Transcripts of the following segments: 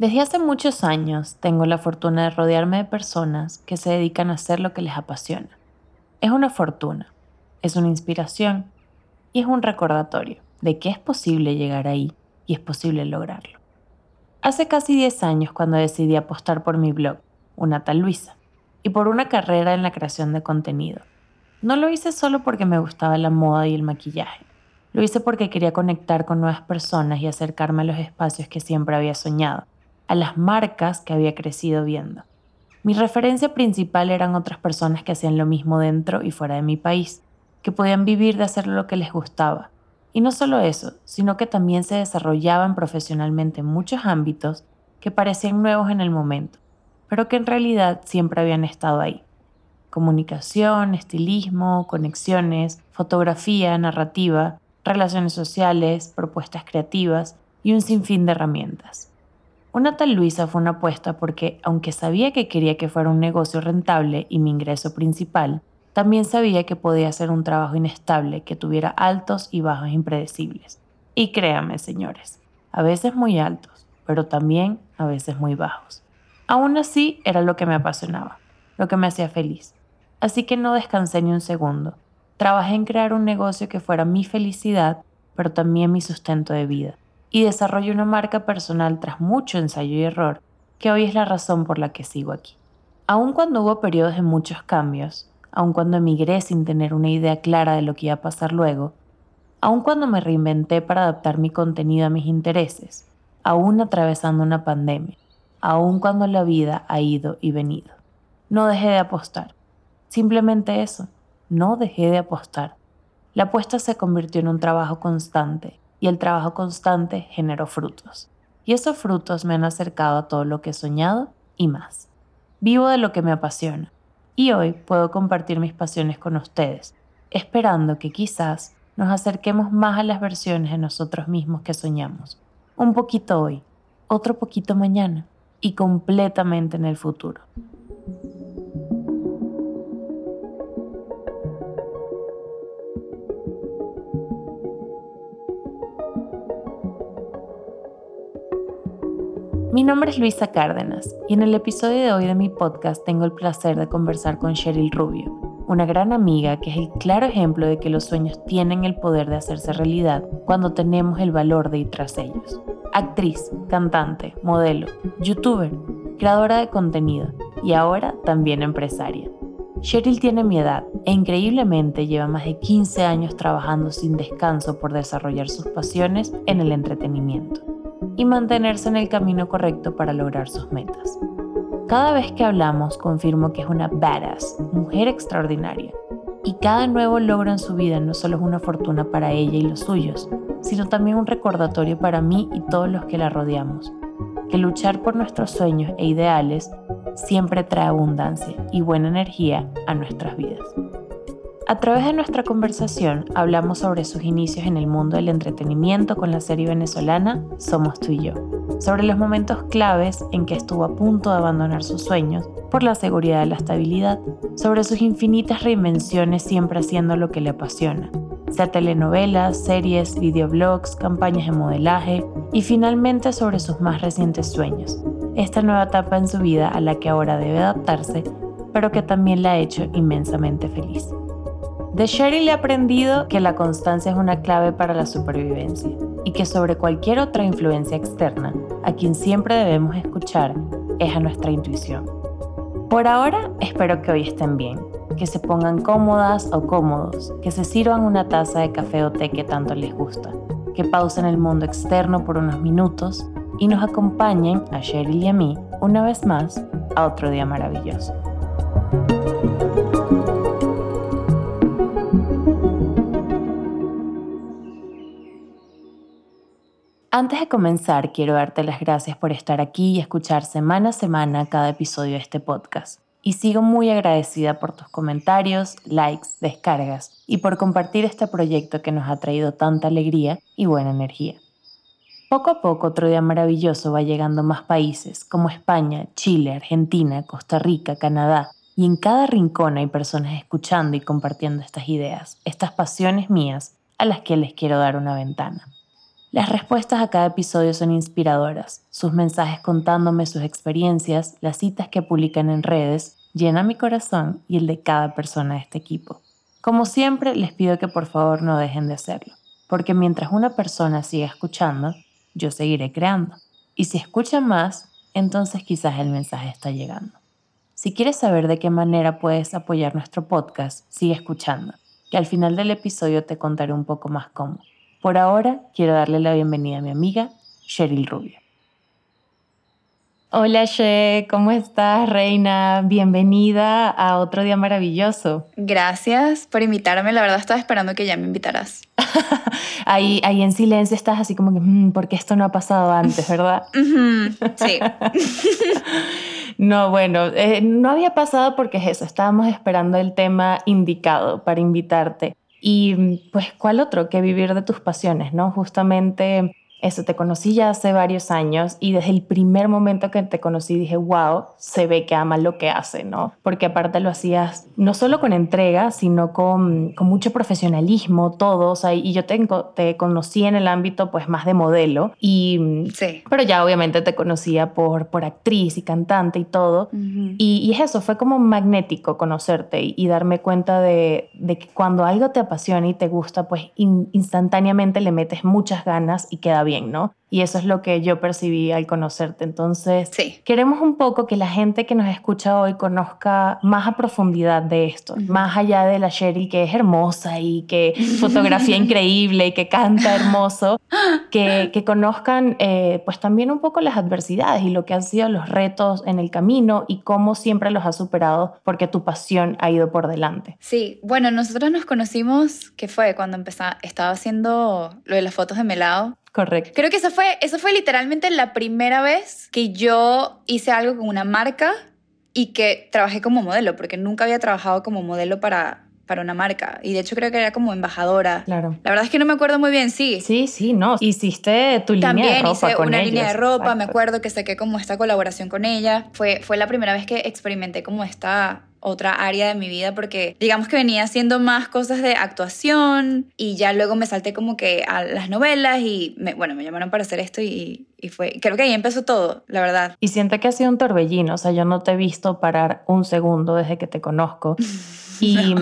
Desde hace muchos años tengo la fortuna de rodearme de personas que se dedican a hacer lo que les apasiona. Es una fortuna, es una inspiración y es un recordatorio de que es posible llegar ahí y es posible lograrlo. Hace casi 10 años cuando decidí apostar por mi blog, Una tal Luisa, y por una carrera en la creación de contenido. No lo hice solo porque me gustaba la moda y el maquillaje. Lo hice porque quería conectar con nuevas personas y acercarme a los espacios que siempre había soñado a las marcas que había crecido viendo. Mi referencia principal eran otras personas que hacían lo mismo dentro y fuera de mi país, que podían vivir de hacer lo que les gustaba. Y no solo eso, sino que también se desarrollaban profesionalmente en muchos ámbitos que parecían nuevos en el momento, pero que en realidad siempre habían estado ahí. Comunicación, estilismo, conexiones, fotografía, narrativa, relaciones sociales, propuestas creativas y un sinfín de herramientas. Una tal Luisa fue una apuesta porque, aunque sabía que quería que fuera un negocio rentable y mi ingreso principal, también sabía que podía ser un trabajo inestable que tuviera altos y bajos impredecibles. Y créame, señores, a veces muy altos, pero también a veces muy bajos. Aún así, era lo que me apasionaba, lo que me hacía feliz. Así que no descansé ni un segundo. Trabajé en crear un negocio que fuera mi felicidad, pero también mi sustento de vida y desarrollé una marca personal tras mucho ensayo y error, que hoy es la razón por la que sigo aquí. Aun cuando hubo periodos de muchos cambios, aun cuando emigré sin tener una idea clara de lo que iba a pasar luego, aun cuando me reinventé para adaptar mi contenido a mis intereses, aún atravesando una pandemia, aun cuando la vida ha ido y venido. No dejé de apostar. Simplemente eso, no dejé de apostar. La apuesta se convirtió en un trabajo constante y el trabajo constante generó frutos. Y esos frutos me han acercado a todo lo que he soñado y más. Vivo de lo que me apasiona y hoy puedo compartir mis pasiones con ustedes, esperando que quizás nos acerquemos más a las versiones de nosotros mismos que soñamos. Un poquito hoy, otro poquito mañana y completamente en el futuro. Mi nombre es Luisa Cárdenas y en el episodio de hoy de mi podcast tengo el placer de conversar con Cheryl Rubio, una gran amiga que es el claro ejemplo de que los sueños tienen el poder de hacerse realidad cuando tenemos el valor de ir tras ellos. Actriz, cantante, modelo, youtuber, creadora de contenido y ahora también empresaria. Cheryl tiene mi edad e increíblemente lleva más de 15 años trabajando sin descanso por desarrollar sus pasiones en el entretenimiento y mantenerse en el camino correcto para lograr sus metas. Cada vez que hablamos confirmo que es una badass, mujer extraordinaria, y cada nuevo logro en su vida no solo es una fortuna para ella y los suyos, sino también un recordatorio para mí y todos los que la rodeamos, que luchar por nuestros sueños e ideales siempre trae abundancia y buena energía a nuestras vidas. A través de nuestra conversación hablamos sobre sus inicios en el mundo del entretenimiento con la serie venezolana Somos tú y yo, sobre los momentos claves en que estuvo a punto de abandonar sus sueños por la seguridad y la estabilidad, sobre sus infinitas reinvenciones siempre haciendo lo que le apasiona, sea telenovelas, series, videoblogs, campañas de modelaje y finalmente sobre sus más recientes sueños, esta nueva etapa en su vida a la que ahora debe adaptarse, pero que también la ha hecho inmensamente feliz. De Sherry le he aprendido que la constancia es una clave para la supervivencia y que sobre cualquier otra influencia externa, a quien siempre debemos escuchar es a nuestra intuición. Por ahora, espero que hoy estén bien, que se pongan cómodas o cómodos, que se sirvan una taza de café o té que tanto les gusta, que pausen el mundo externo por unos minutos y nos acompañen a Cheryl y a mí una vez más a otro día maravilloso. Antes de comenzar, quiero darte las gracias por estar aquí y escuchar semana a semana cada episodio de este podcast. Y sigo muy agradecida por tus comentarios, likes, descargas y por compartir este proyecto que nos ha traído tanta alegría y buena energía. Poco a poco otro día maravilloso va llegando más países como España, Chile, Argentina, Costa Rica, Canadá, y en cada rincón hay personas escuchando y compartiendo estas ideas, estas pasiones mías a las que les quiero dar una ventana. Las respuestas a cada episodio son inspiradoras. Sus mensajes contándome sus experiencias, las citas que publican en redes, llenan mi corazón y el de cada persona de este equipo. Como siempre, les pido que por favor no dejen de hacerlo, porque mientras una persona siga escuchando, yo seguiré creando. Y si escuchan más, entonces quizás el mensaje está llegando. Si quieres saber de qué manera puedes apoyar nuestro podcast, sigue escuchando, que al final del episodio te contaré un poco más cómo. Por ahora, quiero darle la bienvenida a mi amiga Cheryl Rubio. Hola She, ¿cómo estás, reina? Bienvenida a otro día maravilloso. Gracias por invitarme, la verdad estaba esperando que ya me invitaras. ahí, ahí en silencio estás así como que, mm, porque esto no ha pasado antes, ¿verdad? sí. no, bueno, eh, no había pasado porque es eso, estábamos esperando el tema indicado para invitarte. Y pues, ¿cuál otro que vivir de tus pasiones, no? Justamente eso, te conocí ya hace varios años y desde el primer momento que te conocí dije, wow, se ve que ama lo que hace, ¿no? Porque aparte lo hacías no solo con entrega, sino con, con mucho profesionalismo, todo, o sea, y yo tengo, te conocí en el ámbito pues más de modelo, y, sí. pero ya obviamente te conocía por, por actriz y cantante y todo, y, y, es eso, fue como magnético conocerte y, darme cuenta de, de, que cuando algo te apasiona y te gusta, pues instantáneamente le metes muchas ganas y queda bien bien, ¿no? Y eso es lo que yo percibí al conocerte. Entonces, queremos un poco que la gente que nos escucha hoy conozca más a profundidad de esto, más allá de la Cheryl que es hermosa y que fotografía increíble y que canta hermoso, que, que conozcan eh, pues también un poco las adversidades y lo que han sido los retos en el camino y cómo siempre los has superado porque tu pasión ha ido por delante. Sí, bueno, nosotros nos conocimos, que fue cuando empezaba, estaba haciendo lo de las fotos de Melado Correcto. Creo que eso fue, eso fue literalmente la primera vez que yo hice algo con una marca y que trabajé como modelo, porque nunca había trabajado como modelo para, para una marca. Y de hecho creo que era como embajadora. Claro. La verdad es que no me acuerdo muy bien, sí. Sí, sí, no. Hiciste tu línea de ropa hice una línea de ropa, me acuerdo que saqué como esta colaboración con ella. Fue, fue la primera vez que experimenté como esta otra área de mi vida porque digamos que venía haciendo más cosas de actuación y ya luego me salté como que a las novelas y bueno, me llamaron para hacer esto y, y, fue, creo que ahí empezó todo, la verdad. Y siento que ha sido un torbellino, o sea, yo no te he visto parar un segundo desde que te conozco y,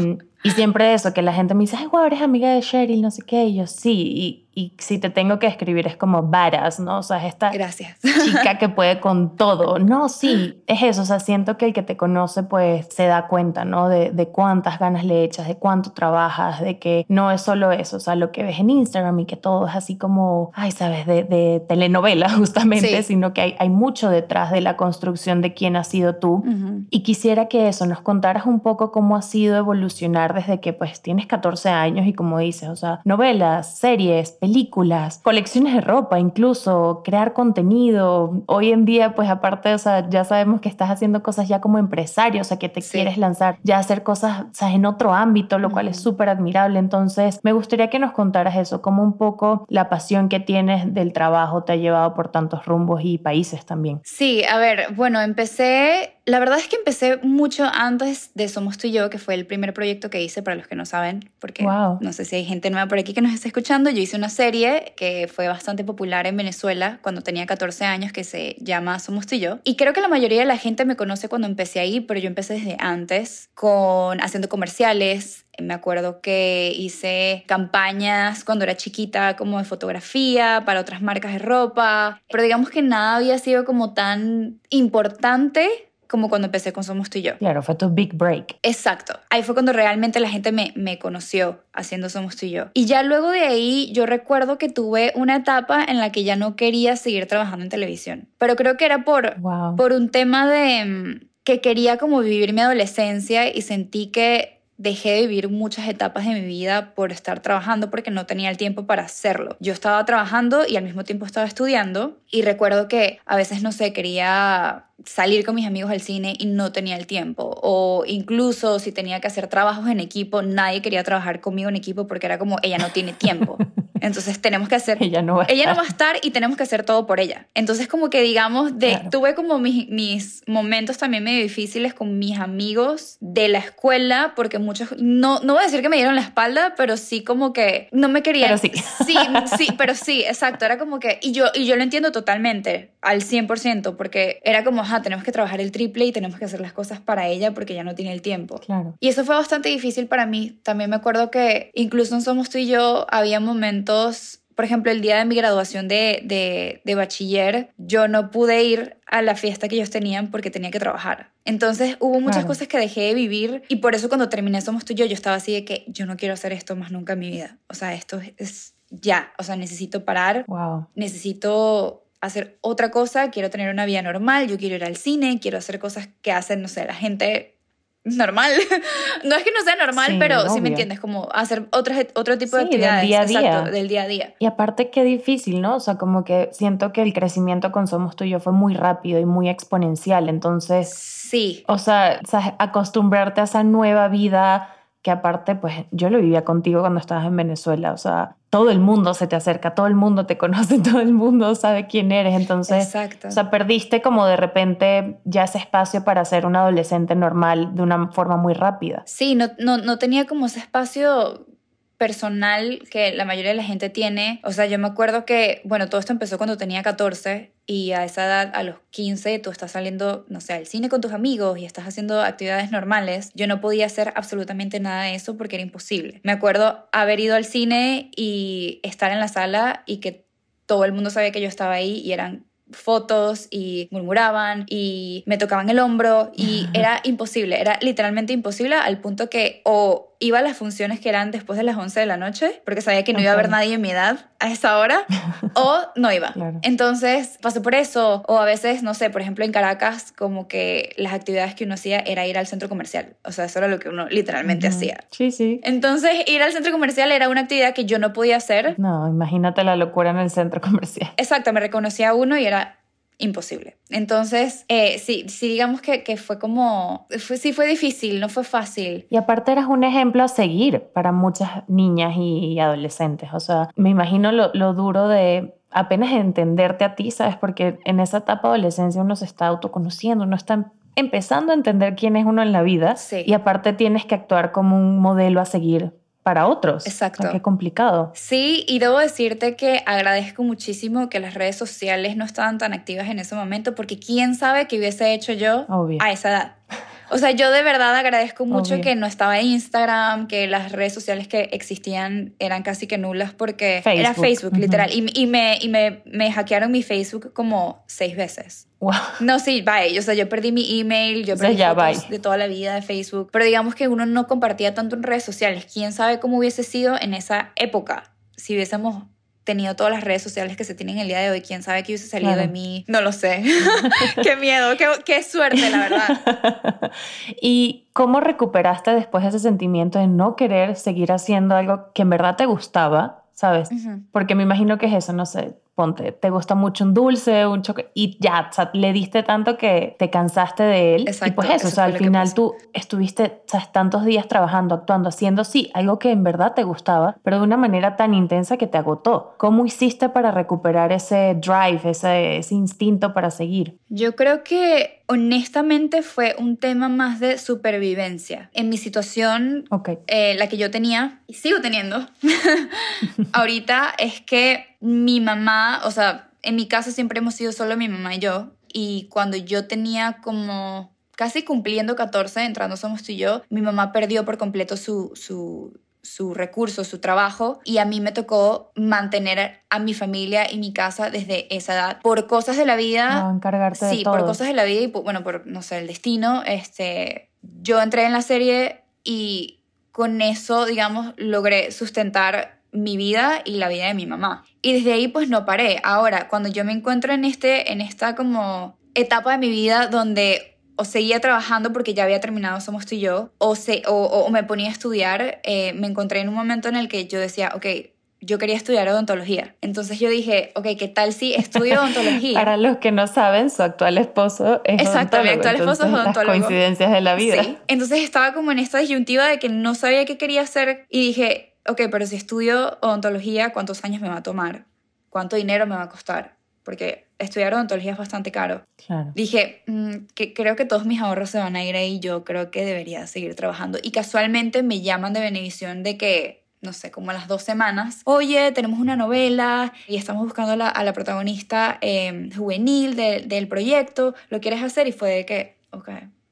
y siempre eso, que la gente me dice, ay, wow, eres amiga de Cheryl, no sé qué, y yo sí, y y si te tengo que escribir es como varas, ¿no? O sea, es esta Gracias. chica que puede con todo. No, sí, es eso. O sea, siento que el que te conoce pues se da cuenta, ¿no? De, de cuántas ganas le echas, de cuánto trabajas, de que no es solo eso, o sea, lo que ves en Instagram y que todo es así como, ay, sabes, de, de telenovela justamente, sino que hay, hay, mucho detrás de la construcción de quién has sido tú. Y quisiera que eso, nos contaras un poco cómo ha sido evolucionar desde que pues tienes 14 años y como dices, o sea, novelas, series, películas, películas, colecciones de ropa, incluso crear contenido. Hoy en día, pues aparte, o sea, ya sabemos que estás haciendo cosas ya como empresario, o sea, que te quieres lanzar ya a hacer cosas o sea, en otro ámbito, lo cual es súper admirable. Entonces, me gustaría que nos contaras eso, como un poco la pasión que tienes del trabajo te ha llevado por tantos rumbos y países también. Sí, a ver, bueno, empecé la verdad es que empecé mucho antes de Somos tú y yo, que fue el primer proyecto que hice, para los que no saben, porque no sé si hay gente nueva por aquí que nos está escuchando. Yo hice una serie que fue bastante popular en Venezuela cuando tenía 14 años, que se llama Somos tú y yo. Y creo que la mayoría de la gente me conoce cuando empecé ahí, pero yo empecé desde antes, con haciendo comerciales, me acuerdo que hice campañas cuando era chiquita como de fotografía para otras marcas de ropa, pero digamos que nada había sido como tan importante como cuando empecé con Somos tú y yo. Claro, fue tu big break. Exacto. Ahí fue cuando realmente la gente me, me conoció haciendo Somos tú y yo. Y ya luego de ahí yo recuerdo que tuve una etapa en la que ya no quería seguir trabajando en televisión. Pero creo que era por, por un tema de mm, que quería como vivir mi adolescencia y sentí que dejé de vivir muchas etapas de mi vida por estar trabajando porque no tenía el tiempo para hacerlo. Yo estaba trabajando y al mismo tiempo estaba estudiando y recuerdo que a veces, no sé, quería salir con mis amigos al cine y no tenía el tiempo. O incluso si tenía que hacer trabajos en equipo, nadie quería trabajar conmigo en equipo porque era como, ella no tiene tiempo. Entonces tenemos que hacer... ella no va a ella estar. no va a estar y tenemos que hacer todo por ella. Entonces como que digamos, de, tuve como mis, mis momentos también medio difíciles con mis amigos de la escuela, porque muchos, no, no voy a decir que me dieron la espalda, pero sí como que no me querían. Pero sí. Sí, sí, pero sí, exacto. Era como que, y yo, y yo lo entiendo totalmente, al 100%, porque era como, ajá, tenemos que trabajar el triple y tenemos que hacer las cosas para ella porque ya no tiene el tiempo. Claro. Y eso fue bastante difícil para mí. También me acuerdo que incluso en Somos tú y yo había momentos por ejemplo, el día de mi graduación de, de, de, bachiller, yo no pude ir a la fiesta que ellos tenían porque tenía que trabajar. Entonces hubo muchas Claro. cosas que dejé de vivir y por eso cuando terminé Somos tú y yo, yo estaba así de que yo no quiero hacer esto más nunca en mi vida. O sea, esto es, es ya. O sea, necesito parar, Wow. necesito hacer otra cosa, quiero tener una vida normal, yo quiero ir al cine, quiero hacer cosas que hacen, no sé, la gente normal. no es que no sea normal, Sí, pero sí me entiendes, como hacer otras, otro tipo de Sí, del actividades. día a día. Exacto, del día a día. Y aparte qué difícil, ¿no? O sea, como que siento que el crecimiento con Somos tú y yo fue muy rápido y muy exponencial. Entonces, Sí, o sea, acostumbrarte a esa nueva vida que aparte, pues yo lo vivía contigo cuando estabas en Venezuela. O sea, todo el mundo se te acerca, todo el mundo te conoce, todo el mundo sabe quién eres. Entonces, exacto. o sea, perdiste como de repente ya ese espacio para ser un adolescente normal de una forma muy rápida. Sí, no, no, no tenía como ese espacio personal que la mayoría de la gente tiene. O sea, yo me acuerdo que, bueno, todo esto empezó cuando tenía 14 y a esa edad, a los 15, tú estás saliendo, no sé, al cine con tus amigos y estás haciendo actividades normales. Yo no podía hacer absolutamente nada de eso porque era imposible. Me acuerdo haber ido al cine y estar en la sala y que todo el mundo sabía que yo estaba ahí y eran fotos y murmuraban y me tocaban el hombro y era imposible, era literalmente imposible al punto que o iba a las funciones que eran después de las 11 de la noche porque sabía que no iba a haber nadie en mi edad a esa hora o no iba. Claro. Entonces pasé por eso o a veces, no sé, por ejemplo en Caracas como que las actividades que uno hacía era ir al centro comercial, o sea, eso era lo que uno literalmente hacía. Sí, sí. Entonces ir al centro comercial era una actividad que yo no podía hacer No, imagínate la locura en el centro comercial. Exacto, me reconocía uno y era imposible. Entonces, eh, sí, sí, digamos que, que fue como, fue, sí fue difícil, no fue fácil. Y aparte eras un ejemplo a seguir para muchas niñas y adolescentes. O sea, me imagino lo, lo duro de apenas entenderte a ti, ¿sabes? Porque en esa etapa de adolescencia uno se está autoconociendo, uno está empezando a entender quién es uno en la vida. Sí. Y aparte tienes que actuar como un modelo a seguir para otros. Exacto. O sea, qué complicado. Sí, y debo decirte que agradezco muchísimo que las redes sociales no estaban tan activas en ese momento, porque quién sabe qué hubiese hecho yo Obvio. a esa edad. O sea, yo de verdad agradezco mucho Obvio. que no estaba Instagram, que las redes sociales que existían eran casi que nulas porque era Facebook. Facebook, Ujú. literal. Y, y me, y me, me hackearon mi Facebook como seis veces. Wow. No, sí, bye. O sea, yo perdí mi email, yo O sea, perdí ya, fotos de toda la vida de Facebook. Pero digamos que uno no compartía tanto en redes sociales. ¿Quién sabe cómo hubiese sido en esa época si hubiésemos tenido todas las redes sociales que se tienen el día de hoy? ¿Quién sabe qué hubiese salido Claro. de mí? No lo sé. qué miedo, qué, qué suerte, la verdad. ¿Y cómo recuperaste después ese sentimiento de no querer seguir haciendo algo que en verdad te gustaba, sabes? Porque me imagino que es eso, no sé, ponte, te gusta mucho un dulce, un chocolate, y ya, o sea, le diste tanto que te cansaste de él. y Exacto, pues eso, eso o sea, al final tú estuviste, tantos días trabajando, actuando, haciendo, sí, algo que en verdad te gustaba, pero de una manera tan intensa que te agotó. ¿Cómo hiciste para recuperar ese drive, ese, ese instinto para seguir? Yo creo que honestamente fue un tema más de supervivencia. En mi situación Ok. eh, la que yo tenía y sigo teniendo ahorita es que mi mamá, o sea, en mi casa siempre hemos sido solo mi mamá y yo. Y cuando yo tenía como casi cumpliendo 14, entrando Somos tú y yo, mi mamá perdió por completo su, su, su recurso, su trabajo, y a mí me tocó mantener a mi familia y mi casa desde esa edad. Por cosas de la vida, No, encargarte de Sí, todo. por cosas de la vida y, por- bueno, por, no sé, el destino, este, yo entré en la serie y con eso, digamos, logré sustentar mi vida y la vida de mi mamá. Y desde ahí, pues, no paré. Ahora, cuando yo me encuentro en, este, en esta como etapa de mi vida donde o seguía trabajando porque ya había terminado Somos tú y yo, o, se, o, o me ponía a estudiar, eh, me encontré en un momento en el que yo decía, ok, yo quería estudiar odontología. Entonces yo dije, ok, ¿qué tal si estudio odontología? Para los que no saben, su actual esposo es Exacto, mi actual esposo es entonces, odontólogo. Las coincidencias de la vida. Sí. Entonces estaba como en esta disyuntiva de que no sabía qué quería hacer y dije, ok, pero si estudio odontología, ¿cuántos años me va a tomar? ¿Cuánto dinero me va a costar? Porque estudiar odontología es bastante caro. Dije, mm, que creo que todos mis ahorros se van a ir ahí, yo creo que debería seguir trabajando. Y casualmente me llaman de Benevisión de que no sé, como a las dos semanas, oye, tenemos una novela y estamos buscando a la, protagonista em, juvenil del proyecto, ¿lo quieres hacer? Y fue de que, ok.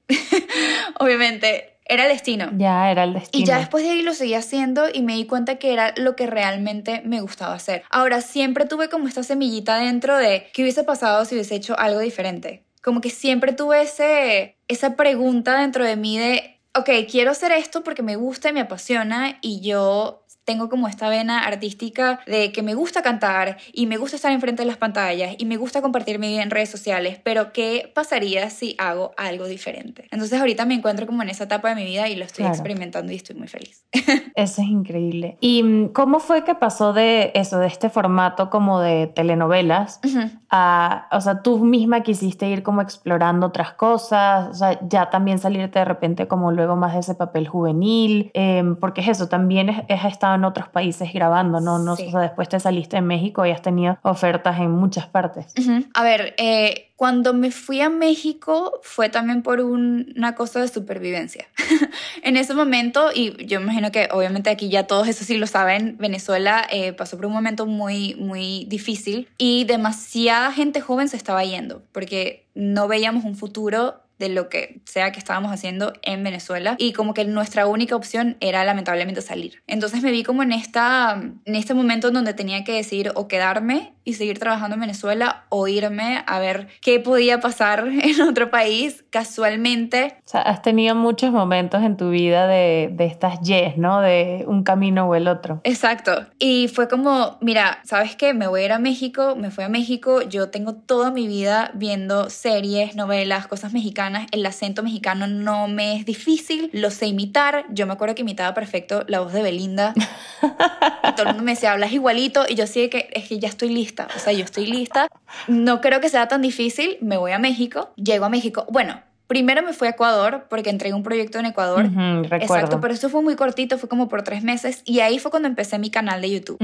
Obviamente, era el destino. Ya, era el destino. Y ya después de ahí lo seguí haciendo y me di cuenta que era lo que realmente me gustaba hacer. Ahora, siempre tuve como esta semillita dentro de qué hubiese pasado si hubiese hecho algo diferente. Como que siempre tuve ese, esa pregunta dentro de mí de ok, quiero hacer esto porque me gusta y me apasiona y yo tengo como esta vena artística de que me gusta cantar y me gusta estar enfrente de las pantallas y me gusta compartir mi vida en redes sociales, pero ¿qué pasaría si hago algo diferente? Entonces ahorita me encuentro como en esa etapa de mi vida y lo estoy experimentando y estoy muy feliz. Eso es increíble. ¿Y mm, cómo fue que pasó de eso, de este formato como de telenovelas, a, o sea, tú misma quisiste ir como explorando otras cosas, o sea, ya también salirte de repente como luego más de ese papel juvenil, em, porque es eso, también has estado en otros países grabando, ¿no? no o sea, después te saliste en México y has tenido ofertas en muchas partes. A ver, eh, cuando me fui a México fue también por una cosa de supervivencia. en ese momento, y yo imagino que obviamente aquí ya todos eso sí lo saben, Venezuela eh, pasó por un momento muy, muy difícil y demasiada gente joven se estaba yendo porque no veíamos un futuro de lo que sea que estábamos haciendo en Venezuela y como que nuestra única opción era lamentablemente salir. Entonces me vi como en, esta, en este momento en donde tenía que decidir o quedarme y seguir trabajando en Venezuela o irme a ver qué podía pasar en otro país casualmente. O sea, has tenido muchos momentos en tu vida de, de estas yes, ¿no? De un camino o el otro. Exacto. Y fue como, mira, ¿sabes qué? Me voy a ir a México, me fui a México, yo tengo toda mi vida viendo series, novelas, cosas mexicanas, el acento mexicano no me es difícil, lo sé imitar, yo me acuerdo que imitaba perfecto la voz de Belinda. y todo el mundo me decía, hablas igualito, y yo sí que es que ya estoy lista o sea, yo estoy lista. No creo que sea tan difícil. Me voy a México, llego a México. Bueno, Primero me fui a Ecuador porque entregué un proyecto en Ecuador. Exacto, pero eso fue muy cortito, fue como por tres meses y ahí fue cuando empecé mi canal de YouTube.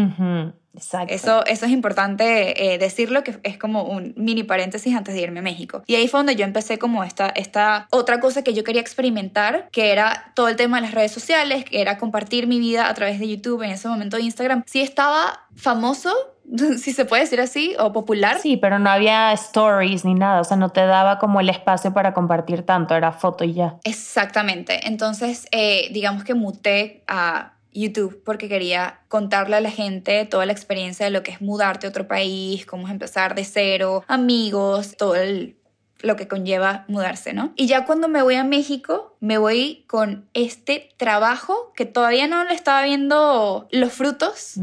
Exacto. Eso, eso es importante eh, decirlo, que es como un mini paréntesis antes de irme a México. Y ahí fue donde yo empecé como esta, esta otra cosa que yo quería experimentar, que era todo el tema de las redes sociales, que era compartir mi vida a través de YouTube, en ese momento de Instagram. Sí estaba famoso, si se puede decir así, o popular. Sí, pero no había stories ni nada, o sea, no te daba como el espacio para compartir tanto, era foto y ya. Exactamente, entonces eh, digamos que muté a YouTube porque quería contarle a la gente toda la experiencia de lo que es mudarte a otro país, cómo es empezar de cero, amigos, todo el lo que conlleva mudarse, ¿no? Y ya cuando me voy a México, me voy con este trabajo que todavía no le estaba viendo los frutos,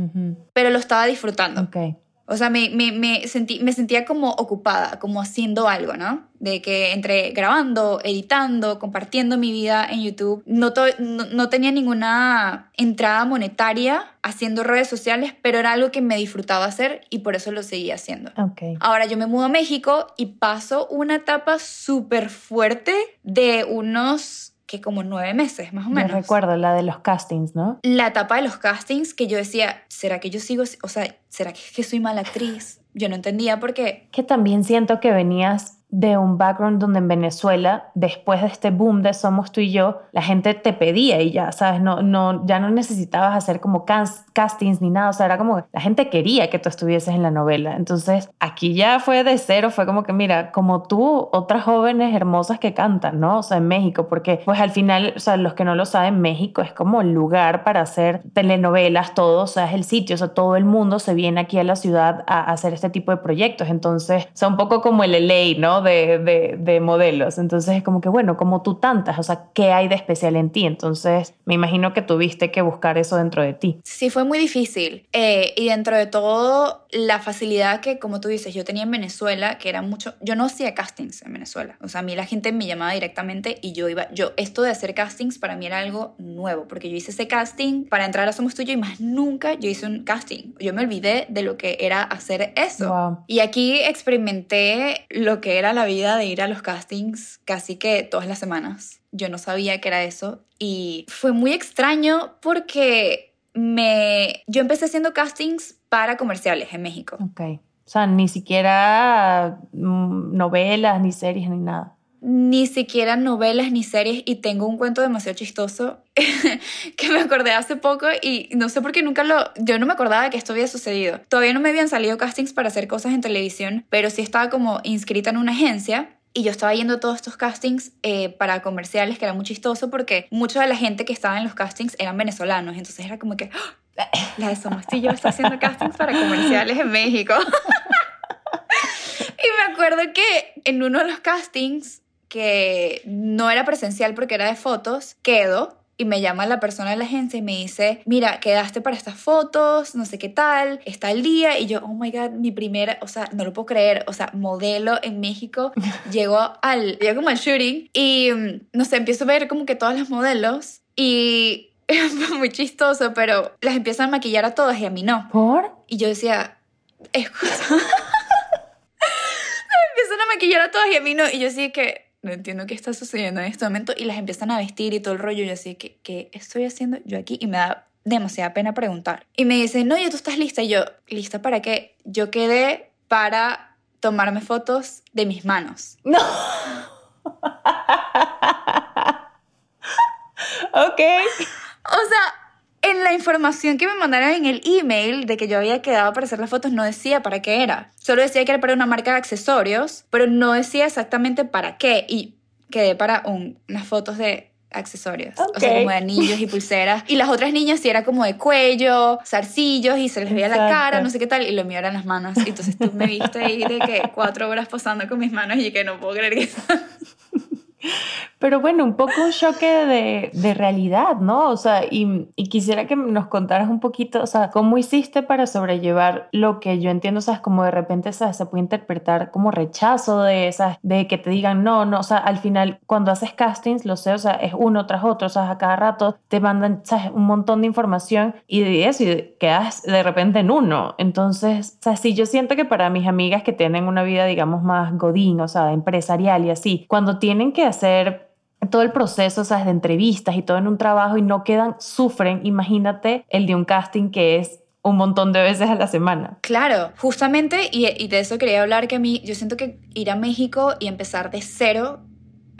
pero lo estaba disfrutando. Okay. O sea, me, me, me, sentí, me sentía como ocupada, como haciendo algo, ¿no? De que entre grabando, editando, compartiendo mi vida en YouTube, no, no, tenía ninguna entrada monetaria haciendo redes sociales, pero era algo que me disfrutaba hacer y por eso lo seguía haciendo. Okay. Ahora yo me mudo a México y paso una etapa súper fuerte de unos que como nueve meses, más o menos. Yo recuerdo la de los castings, ¿no? La etapa de los castings que yo decía, ¿será que yo sigo, o sea, ¿será que soy mala actriz? Yo no entendía por qué. Que también siento que venías de un background donde en Venezuela, después de este boom de Somos tú y yo, la gente te pedía y ya, ¿sabes? No, no, ya no necesitabas hacer como castings ni nada, o sea, era como la gente quería que tú estuvieses en la novela. Entonces, aquí ya fue de cero, fue como que, mira, como tú, otras jóvenes hermosas que cantan, ¿no? O sea, en México, porque pues al final, o sea, los que no lo saben, México es como el lugar para hacer telenovelas, todo, o sea, es el sitio, o sea, todo el mundo se viene aquí a la ciudad a hacer este tipo de proyectos. Entonces, o un poco como el LA, ¿no? De, de, modelos. Entonces es como que, bueno, como tú tantas, o sea, ¿qué hay de especial en ti? Entonces me imagino que tuviste que buscar eso dentro de ti. Sí, fue muy difícil. Eh, y dentro de todo, la facilidad que, como tú dices, yo tenía en Venezuela, que era mucho, yo no hacía castings en Venezuela. O sea, a mí la gente me llamaba directamente y yo iba, yo, esto de hacer castings para mí era algo nuevo, porque yo hice ese casting para entrar a Somos Tuyo y más nunca yo hice un casting. Yo me olvidé de lo que era hacer eso. Y aquí experimenté lo que era la vida de ir a los castings casi que todas las semanas. Yo no sabía que era eso y fue muy extraño porque me, yo empecé haciendo castings para comerciales en México. Ok. O sea, ni siquiera mm, novelas, ni series, ni nada ni siquiera novelas ni series y tengo un cuento demasiado chistoso que me acordé hace poco y no sé por qué nunca lo... Yo no me acordaba que esto había sucedido. Todavía no me habían salido castings para hacer cosas en televisión, pero sí estaba como inscrita en una agencia y yo estaba yendo a todos estos castings eh, para comerciales, que era muy chistoso porque mucha de la gente que estaba en los castings eran venezolanos. Entonces era como que, ¡Ah! la de Somastillo está haciendo castings para comerciales en México. y me acuerdo que en uno de los castings que no era presencial porque era de fotos, quedo y me llama la persona de la agencia y me dice, mira, quedaste para estas fotos, no sé qué tal, está el día y yo, oh my god, mi primera, o sea, no lo puedo creer, o sea, modelo en México, llegó al, llegó como al shooting y, no sé, empiezo a ver como que todas las modelos y es muy chistoso, pero las empiezan a maquillar a todas y a mí no. ¿Por? Y yo decía, escucha. empiezan a maquillar a todas y a mí no. Y yo sí que, no entiendo qué está sucediendo en este momento y las empiezan a vestir y todo el rollo y así que ¿qué estoy haciendo yo aquí? Y me da demasiada pena preguntar. Y me dice, no, ya tú estás lista. Y yo, ¿lista para qué? Yo quedé para tomarme fotos de mis manos. No. ok. O sea, en la información que me mandaron en el email de que yo había quedado para hacer las fotos no decía para qué era. Solo decía que era para una marca de accesorios, pero no decía exactamente para qué. Y quedé para unas fotos de accesorios. O sea, como de anillos y pulseras. Y las otras niñas sí era como de cuello, zarcillos y se les veía la cara, no sé qué tal. Y lo mío eran las manos. Y entonces tú me viste ahí de que cuatro horas posando con mis manos y que no puedo creer que... Pero bueno, un poco un choque de, de realidad, ¿no? O sea, y, y, quisiera que nos contaras un poquito, o sea, cómo hiciste para sobrellevar lo que yo entiendo, o sea, como de repente ¿sabes? se puede interpretar como rechazo de esas, de que te digan no, no, o sea, al final cuando haces castings, lo sé, o sea, es uno tras otro, o sea, a cada rato te mandan, ¿sabes? Un montón de información y de eso, y quedas de repente en uno. Entonces, o sea, sí, yo siento que para mis amigas que tienen una vida, digamos, más godín, o sea, empresarial y así, cuando tienen que hacer todo el proceso, ¿sabes? De entrevistas y todo en un trabajo y no quedan, sufren. Imagínate el de un casting que es un montón de veces a la semana. Claro, justamente, y, y, de eso quería hablar, que a mí, yo siento que ir a México y empezar de cero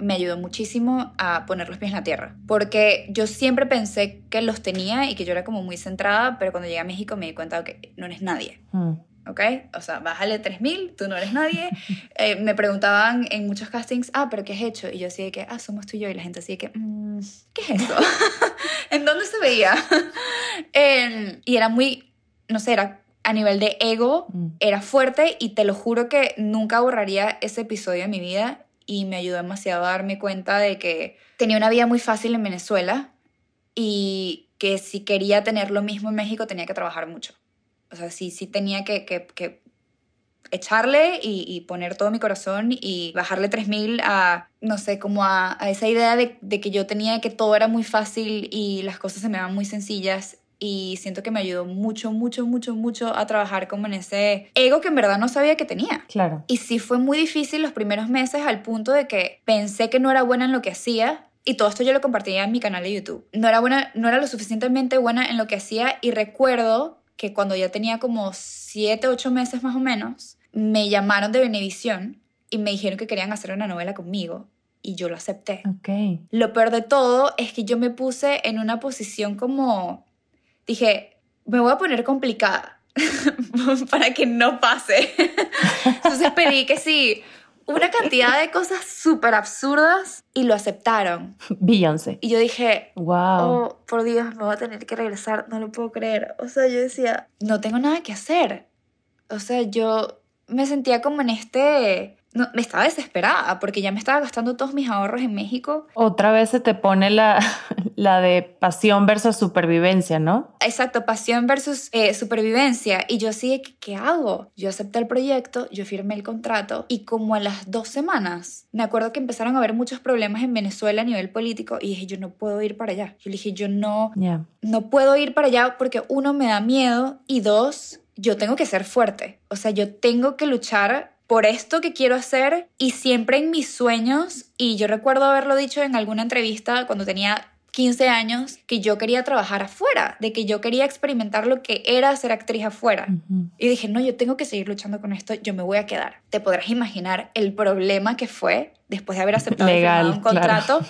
me ayudó muchísimo a poner los pies en la tierra, porque yo siempre pensé que los tenía y que yo era como muy centrada, pero cuando llegué a México me di cuenta que no eres nadie. Mm. ¿Ok? O sea, bájale 3000, tú no eres nadie. Eh, me preguntaban en muchos castings, ah, pero ¿qué has hecho? Y yo así de que, ah, somos tú y yo. Y la gente así de que, mm, ¿qué es eso? ¿En dónde se veía? y era muy, no sé, era a nivel de ego, mm. era fuerte y te lo juro que nunca borraría ese episodio de mi vida y me ayudó demasiado a darme cuenta de que tenía una vida muy fácil en Venezuela y que si quería tener lo mismo en México tenía que trabajar mucho. O sea, sí, sí tenía que, que, que echarle y, y, poner todo mi corazón y bajarle 3000 a, no sé, como a, a esa idea de, de, que yo tenía que todo era muy fácil y las cosas se me van muy sencillas. Y siento que me ayudó mucho, mucho, mucho, mucho a trabajar como en ese ego que en verdad no sabía que tenía. Claro. Y sí fue muy difícil los primeros meses al punto de que pensé que no era buena en lo que hacía y todo esto yo lo compartía en mi canal de YouTube. No era buena, no era lo suficientemente buena en lo que hacía y recuerdo que cuando ya tenía como 7, 8 meses más o menos, me llamaron de Venevisión y me dijeron que querían hacer una novela conmigo y yo lo acepté. Okay. Lo peor de todo es que yo me puse en una posición como, dije, me voy a poner complicada para que no pase. Entonces pedí que sí, una cantidad de cosas súper absurdas y lo aceptaron. Beyoncé. Y yo dije, wow. Oh, por Dios, me voy a tener que regresar, no lo puedo creer. O sea, yo decía, no tengo nada que hacer. O sea, yo me sentía como en este no, me estaba desesperada porque ya me estaba gastando todos mis ahorros en México. Otra vez se te pone la, la de pasión versus supervivencia, ¿no? Exacto, pasión versus eh, supervivencia. Y yo así, ¿qué hago? Yo acepté el proyecto, yo firmé el contrato y como a las dos semanas, me acuerdo que empezaron a haber muchos problemas en Venezuela a nivel político y dije, yo no puedo ir para allá. Yo dije, yo no, no puedo ir para allá porque uno, me da miedo y dos, yo tengo que ser fuerte. O sea, yo tengo que luchar por esto que quiero hacer y siempre en mis sueños, y yo recuerdo haberlo dicho en alguna entrevista cuando tenía 15 años que yo quería trabajar afuera, de que yo quería experimentar lo que era ser actriz afuera. Y dije, no, yo tengo que seguir luchando con esto, yo me voy a quedar. Te podrás imaginar el problema que fue después de haber aceptado un contrato.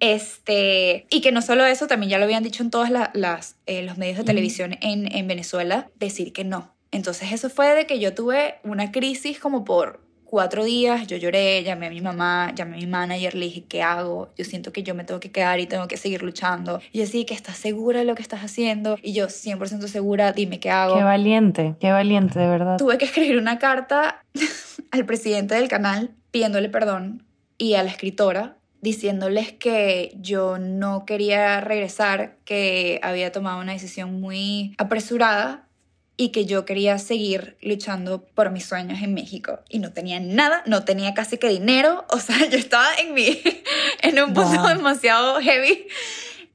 Este, y que no solo eso, también ya lo habían dicho en todos las, eh, los medios de televisión en, en Venezuela, decir que no. Entonces eso fue de que yo tuve una crisis como por cuatro días yo lloré, llamé a mi mamá, llamé a mi manager, le dije, ¿qué hago? Yo siento que yo me tengo que quedar y tengo que seguir luchando. Y yo sí, que estás segura de lo que estás haciendo. Y yo 100% segura, dime qué hago. Qué valiente, qué valiente, de verdad. Tuve que escribir una carta al presidente del canal pidiéndole perdón y a la escritora diciéndoles que yo no quería regresar, que había tomado una decisión muy apresurada y que yo quería seguir luchando por mis sueños en México. Y no tenía nada, no tenía casi que dinero, o sea, yo estaba en mi en un punto demasiado heavy.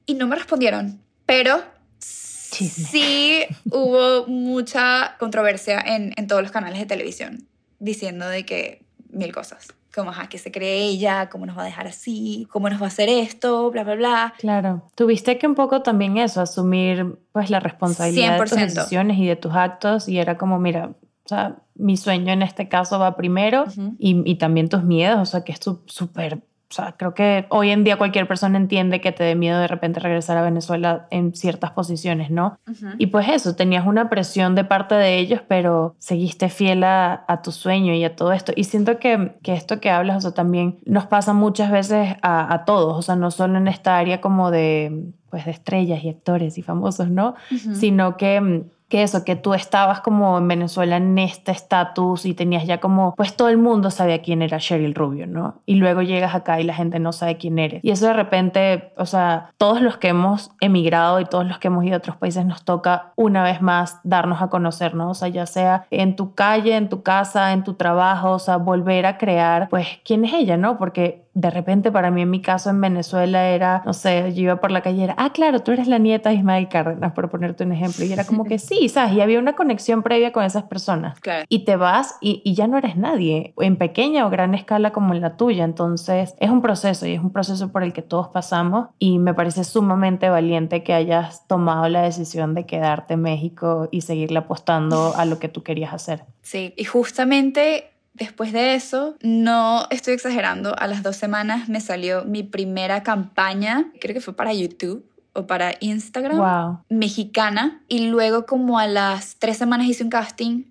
Y no me respondieron, pero sí hubo mucha controversia en, en todos los canales de televisión diciendo de que mil cosas como, ajá, que se cree ella, cómo nos va a dejar así, cómo nos va a hacer esto, bla, bla, bla. Claro, tuviste que un poco también eso, asumir pues la responsabilidad de tus decisiones y de tus actos y era como, mira, o sea, mi sueño en este caso va primero y, y, también tus miedos, o sea, que es súper o sea, creo que hoy en día cualquier persona entiende que te dé miedo de repente regresar a Venezuela en ciertas posiciones, ¿no? Y pues eso, tenías una presión de parte de ellos, pero seguiste fiel a, tu sueño y a todo esto. Y siento que, que, esto que hablas, o sea, también nos pasa muchas veces a, a todos, o sea, no solo en esta área como de pues de estrellas y actores y famosos, ¿no? Sino que que eso, que tú estabas como en Venezuela en este estatus y tenías ya como, pues todo el mundo sabía quién era Cheryl Rubio, ¿no? Y luego llegas acá y la gente no sabe quién eres. Y eso de repente, o sea, todos los que hemos emigrado y todos los que hemos ido a otros países nos toca una vez más darnos a conocer, ¿no? O sea, ya sea en tu calle, en tu casa, en tu trabajo, o sea, volver a crear, pues, quién es ella, ¿no? Porque de repente para mí en mi caso en Venezuela era, no sé, yo iba por la calle y era, ah, claro, tú eres la nieta de Ismael Cárdenas, por ponerte un ejemplo. Y era como que sí, ¿sabes? Y había una conexión previa con esas personas. Claro. Y te vas y, y, ya no eres nadie, en pequeña o gran escala como en la tuya. Entonces es un proceso y es un proceso por el que todos pasamos y me parece sumamente valiente que hayas tomado la decisión de quedarte en México y seguirle apostando a lo que tú querías hacer. Sí, y justamente Después de eso, no estoy exagerando, a las dos semanas me salió mi primera campaña, creo que fue para YouTube o para Instagram, mexicana, y luego como a las tres semanas hice un casting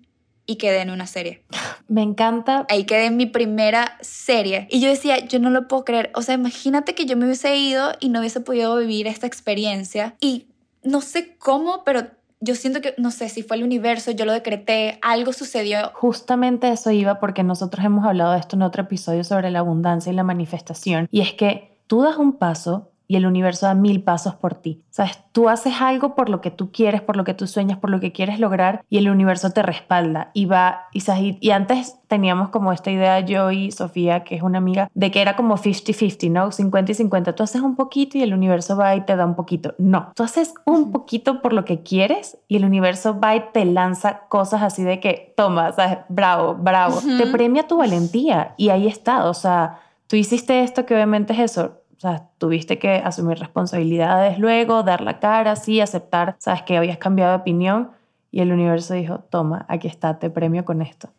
y quedé en una serie. Me encanta. Ahí quedé en mi primera serie. Y yo decía, yo no lo puedo creer. O sea, imagínate que yo me hubiese ido y no hubiese podido vivir esta experiencia. Y no sé cómo, pero yo siento que, no sé si fue el universo, yo lo decreté, algo sucedió. Justamente eso iba porque nosotros hemos hablado de esto en otro episodio sobre la abundancia y la manifestación. Y es que tú das un paso y el universo da mil pasos por ti. Sabes, tú haces algo por lo que tú quieres, por lo que tú sueñas, por lo que quieres lograr y el universo te respalda y va y, y, y antes teníamos como esta idea yo y Sofía, que es una amiga, de que era como 50-50, ¿no? 50 y 50. Tú haces un poquito y el universo va y te da un poquito. No, tú haces un poquito por lo que quieres y el universo va y te lanza cosas así de que, toma, ¿sabes? Bravo, bravo. Te premia tu valentía y ahí está, o sea, tú hiciste esto que obviamente es eso o sea, tuviste que asumir responsabilidades luego, dar la cara, sí, aceptar, sabes que habías cambiado de opinión y el universo dijo, toma, aquí está, te premio con esto.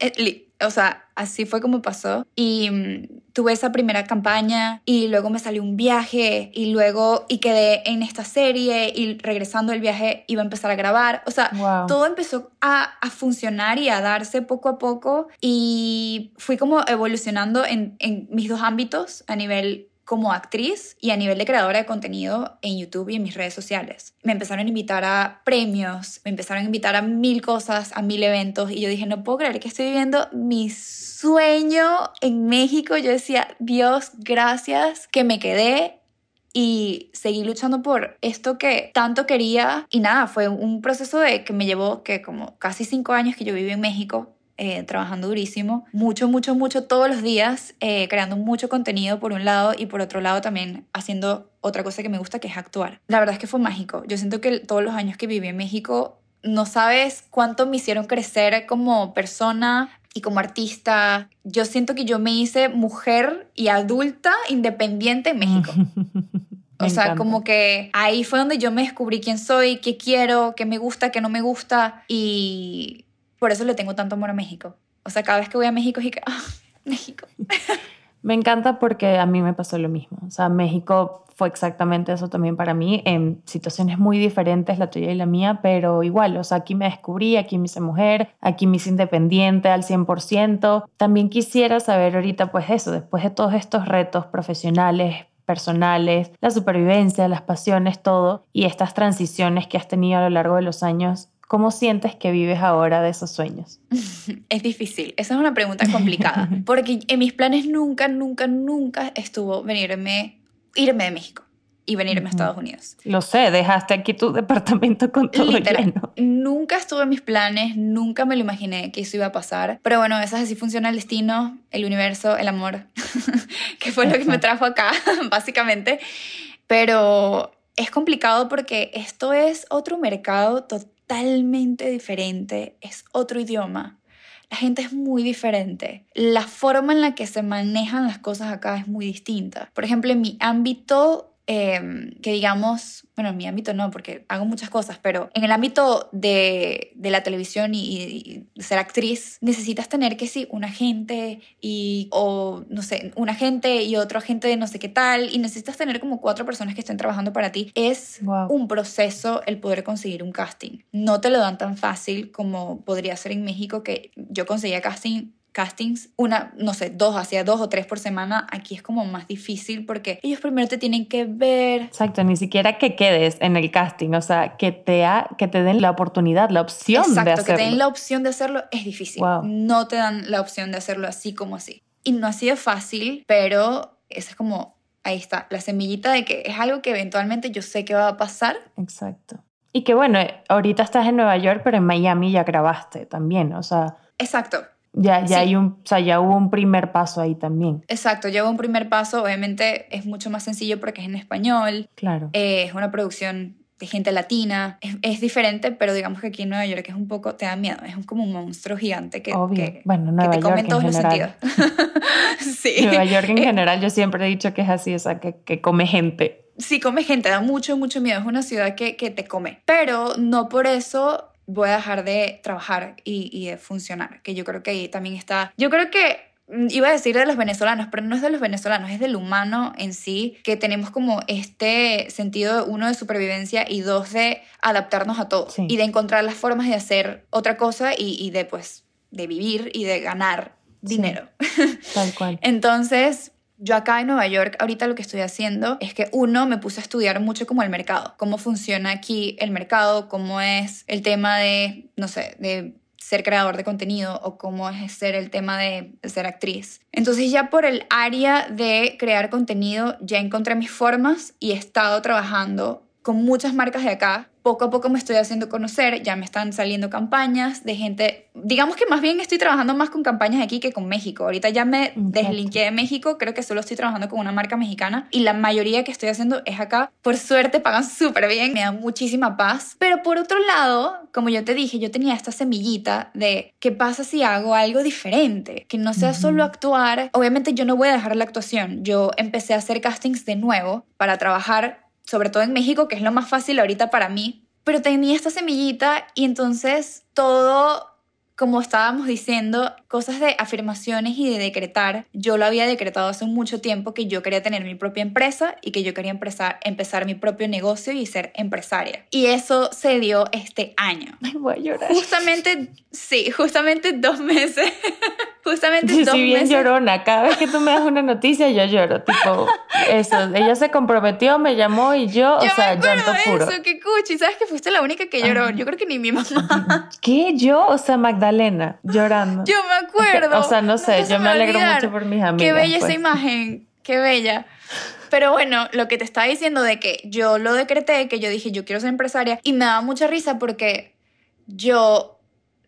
Eh, o sea, así fue como pasó. Y mm, tuve esa primera campaña y luego me salió un viaje y luego y quedé en esta serie y regresando del viaje iba a empezar a grabar. O sea, todo empezó a, a, funcionar y a darse poco a poco y fui como evolucionando en, en mis dos ámbitos a nivel como actriz y a nivel de creadora de contenido en YouTube y en mis redes sociales. Me empezaron a invitar a premios, me empezaron a invitar a mil cosas, a mil eventos y yo dije, no puedo creer que estoy viviendo mi sueño en México. Yo decía, Dios, gracias que me quedé y seguí luchando por esto que tanto quería. Y nada, fue un proceso que me llevó que como casi cinco años que yo viví en México eh, trabajando durísimo, mucho, mucho, mucho todos los días, eh, creando mucho contenido por un lado y por otro lado también haciendo otra cosa que me gusta, que es actuar. La verdad es que fue mágico. Yo siento que todos los años que viví en México, no sabes cuánto me hicieron crecer como persona. y como artista, yo siento que yo me hice mujer y adulta independiente en México. o sea, como que ahí fue donde yo me descubrí quién soy, qué quiero, qué me gusta, qué no me gusta y por eso le tengo tanto amor a México. O sea, cada vez que voy a México es que, ah, México. me encanta porque a mí me pasó lo mismo. O sea, México fue exactamente eso también para mí, en situaciones muy diferentes, la tuya y la mía, pero igual, o sea, aquí me descubrí, aquí me hice mujer, aquí me hice independiente al 100%. También quisiera saber ahorita, pues eso, después de todos estos retos profesionales, personales, la supervivencia, las pasiones, todo, y estas transiciones que has tenido a lo largo de los años, ¿Cómo sientes que vives ahora de esos sueños? Es difícil. Esa es una pregunta complicada. Porque en mis planes nunca, nunca, nunca estuvo venirme irme de México y venirme a Estados Unidos. Lo sé, dejaste aquí tu departamento con todo lleno. Nunca estuve en mis planes, nunca me lo imaginé que eso iba a pasar. Pero bueno, eso es así funciona el destino, el universo, el amor, que fue lo que me trajo acá, básicamente. Pero es complicado porque esto es otro mercado totalmente diferente, es otro idioma la gente es muy diferente. La forma en la que se manejan las cosas acá es muy distinta. Por ejemplo, en mi ámbito Em, que digamos, bueno, en mi ámbito no, porque hago muchas cosas, pero en el ámbito de, de la televisión y, ser actriz, necesitas tener que sí, un agente y, o no sé, un agente y otro agente de no sé qué tal, y necesitas tener como cuatro personas que estén trabajando para ti. Es un proceso el poder conseguir un casting. No te lo dan tan fácil como podría ser en México, que yo conseguía casting castings, una, no sé, dos, hacia dos o tres por semana, aquí es como más difícil porque ellos primero te tienen que ver. Exacto, ni siquiera que quedes en el casting, o sea, que te, que te den la oportunidad, la opción de hacerlo. que te den la opción de hacerlo es difícil. No te dan la opción de hacerlo así como así. Y no ha sido fácil, pero esa es como, ahí está, la semillita de que es algo que eventualmente yo sé que va a pasar. Exacto. Y que bueno, ahorita estás en Nueva York, pero en Miami ya grabaste también, o sea. Exacto. Ya, ya, hay un, o sea, ya hubo un primer paso ahí también. Exacto, ya hubo un primer paso. Obviamente es mucho más sencillo porque es en español. Claro. Eh, es una producción de gente latina. Es, diferente, pero digamos que aquí en Nueva York es un poco, te da miedo. Es como un monstruo gigante que, que, bueno, Nueva te come en todos los sentidos. sí. Nueva York en eh, general yo siempre he dicho que es así, o sea, que, que come gente. Sí, come gente, da mucho, mucho miedo. Es una ciudad que, que te come. Pero no por eso voy a dejar de trabajar y, de funcionar, que yo creo que ahí también está, yo creo que mm, iba a decir de los venezolanos, pero no es de los venezolanos, es del humano en sí, que tenemos como este sentido, uno, de supervivencia y dos, de adaptarnos a todo y de encontrar las formas de hacer otra cosa y, de, pues, de vivir y de ganar dinero. Tal cual. Entonces, yo acá en Nueva York, ahorita lo que estoy haciendo es que uno, me puse a estudiar mucho como el mercado, cómo funciona aquí el mercado, cómo es el tema de, no sé, de ser creador de contenido o cómo es ser el tema de ser actriz. Entonces ya por el área de crear contenido ya encontré mis formas y he estado trabajando con muchas marcas de acá poco a poco me estoy haciendo conocer, ya me están saliendo campañas de gente, digamos que más bien estoy trabajando más con campañas aquí que con México. Ahorita ya me deslinqué de México, creo que solo estoy trabajando con una marca mexicana y la mayoría que estoy haciendo es acá. Por suerte pagan súper bien, me dan muchísima paz. Pero por otro lado, como yo te dije, yo tenía esta semillita de qué pasa si hago algo diferente, que no sea solo actuar. Obviamente yo no voy a dejar la actuación, yo empecé a hacer castings de nuevo para trabajar sobre todo en México, que es lo más fácil ahorita para mí. Pero tenía esta semillita y entonces todo como estábamos diciendo, cosas de afirmaciones y de decretar. Yo lo había decretado hace mucho tiempo que yo quería tener mi propia empresa y que yo quería empezar, empezar mi propio negocio y ser empresaria. Y eso se dio este año. Ay, voy a llorar. Justamente, sí, justamente dos meses. justamente yo dos bien meses. llorona. Cada vez que tú me das una noticia, yo lloro. Tipo, eso. Ella se comprometió, me llamó y yo, o sea, llanto puro. Eso, qué cuchi. ¿Sabes que fuiste la única que lloró? Yo creo que ni mi mamá. ¿Qué? ¿Yo? O sea, Magdalena llorando. Yo me acuerdo. O sea, no sé, yo me, alegro mucho por mis amigas. Qué bella esa pues. imagen, qué bella. Pero bueno, lo que te estaba diciendo de que yo lo decreté, que yo dije, yo quiero ser empresaria, y me daba mucha risa porque yo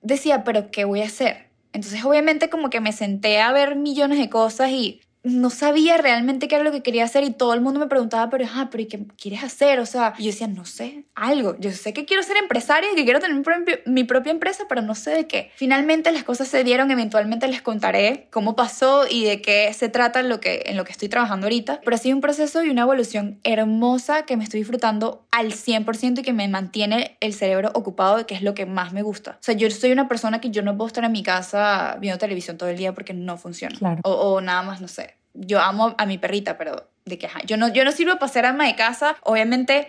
decía, pero ¿qué voy a hacer? Entonces, obviamente, como que me senté a ver millones de cosas y no sabía realmente qué era lo que quería hacer y todo el mundo me preguntaba, pero, ah, pero ¿y qué quieres hacer? O sea, yo decía, no sé, algo. Yo sé que quiero ser empresaria y que quiero tener mi, propia empresa, pero no sé de qué. Finalmente las cosas se dieron, eventualmente les contaré cómo pasó y de qué se trata en lo que, en lo que estoy trabajando ahorita. Pero ha sido un proceso y una evolución hermosa que me estoy disfrutando al 100% y que me mantiene el cerebro ocupado, que es lo que más me gusta. O sea, yo soy una persona que yo no puedo estar en mi casa viendo televisión todo el día porque no funciona. Claro. O, o nada más, no sé yo amo a mi perrita, pero de que yo no, yo no sirvo para ser ama de casa. Obviamente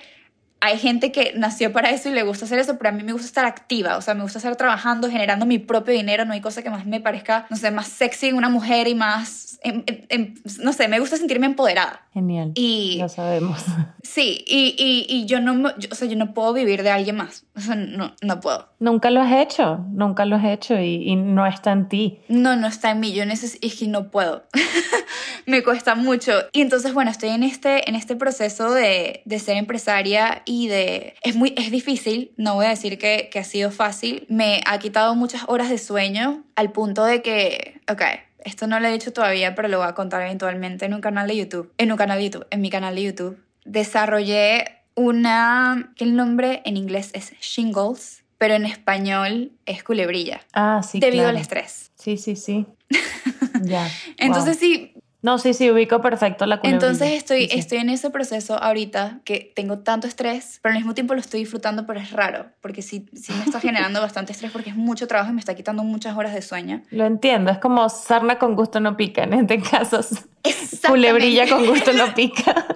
hay gente que nació para eso y le gusta hacer eso, pero a mí me gusta estar activa, o sea, me gusta estar trabajando, generando mi propio dinero, no hay cosa que más me parezca, no sé, más sexy en una mujer y más, no sé, me gusta sentirme empoderada. Genial. Y lo sabemos. Sí, y, y, y yo no, o sea, yo no puedo vivir de alguien más, o sea, no, no puedo. Nunca lo has hecho, nunca lo has hecho y, y no está en ti. No, no está en mí, yo necesito, es que no puedo. me cuesta mucho. Y entonces, bueno, estoy en este, en este proceso de, de ser empresaria y de... Es, muy, es difícil, no voy a decir que, que ha sido fácil. Me ha quitado muchas horas de sueño al punto de que, ok, esto no lo he dicho todavía, pero lo voy a contar eventualmente en un canal de YouTube. En un canal de YouTube, en mi canal de YouTube. Desarrollé una, que el nombre en inglés es Shingles, pero en español es culebrilla. Ah, sí. Debido al estrés. Sí, sí, sí. ya. Entonces sí, no, sí, sí, ubico perfecto la culebrilla. Entonces estoy, estoy en ese proceso ahorita que tengo tanto estrés, pero al mismo tiempo lo estoy disfrutando, pero es raro, porque sí, sí me está generando bastante estrés porque es mucho trabajo y me está quitando muchas horas de sueño. Lo entiendo, es como sarna con gusto no pica en este caso. Culebrilla con gusto no pica.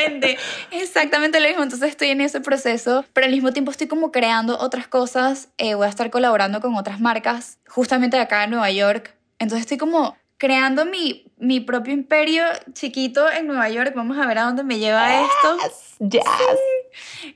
Exacto. Literalmente, exactamente lo mismo. Entonces estoy en ese proceso, pero al mismo tiempo estoy como creando otras cosas. Eh, voy a estar colaborando con otras marcas, justamente de acá en Nueva York. Entonces estoy como creando mi, mi propio imperio chiquito en Nueva York. Vamos a ver a dónde me lleva esto. Yes.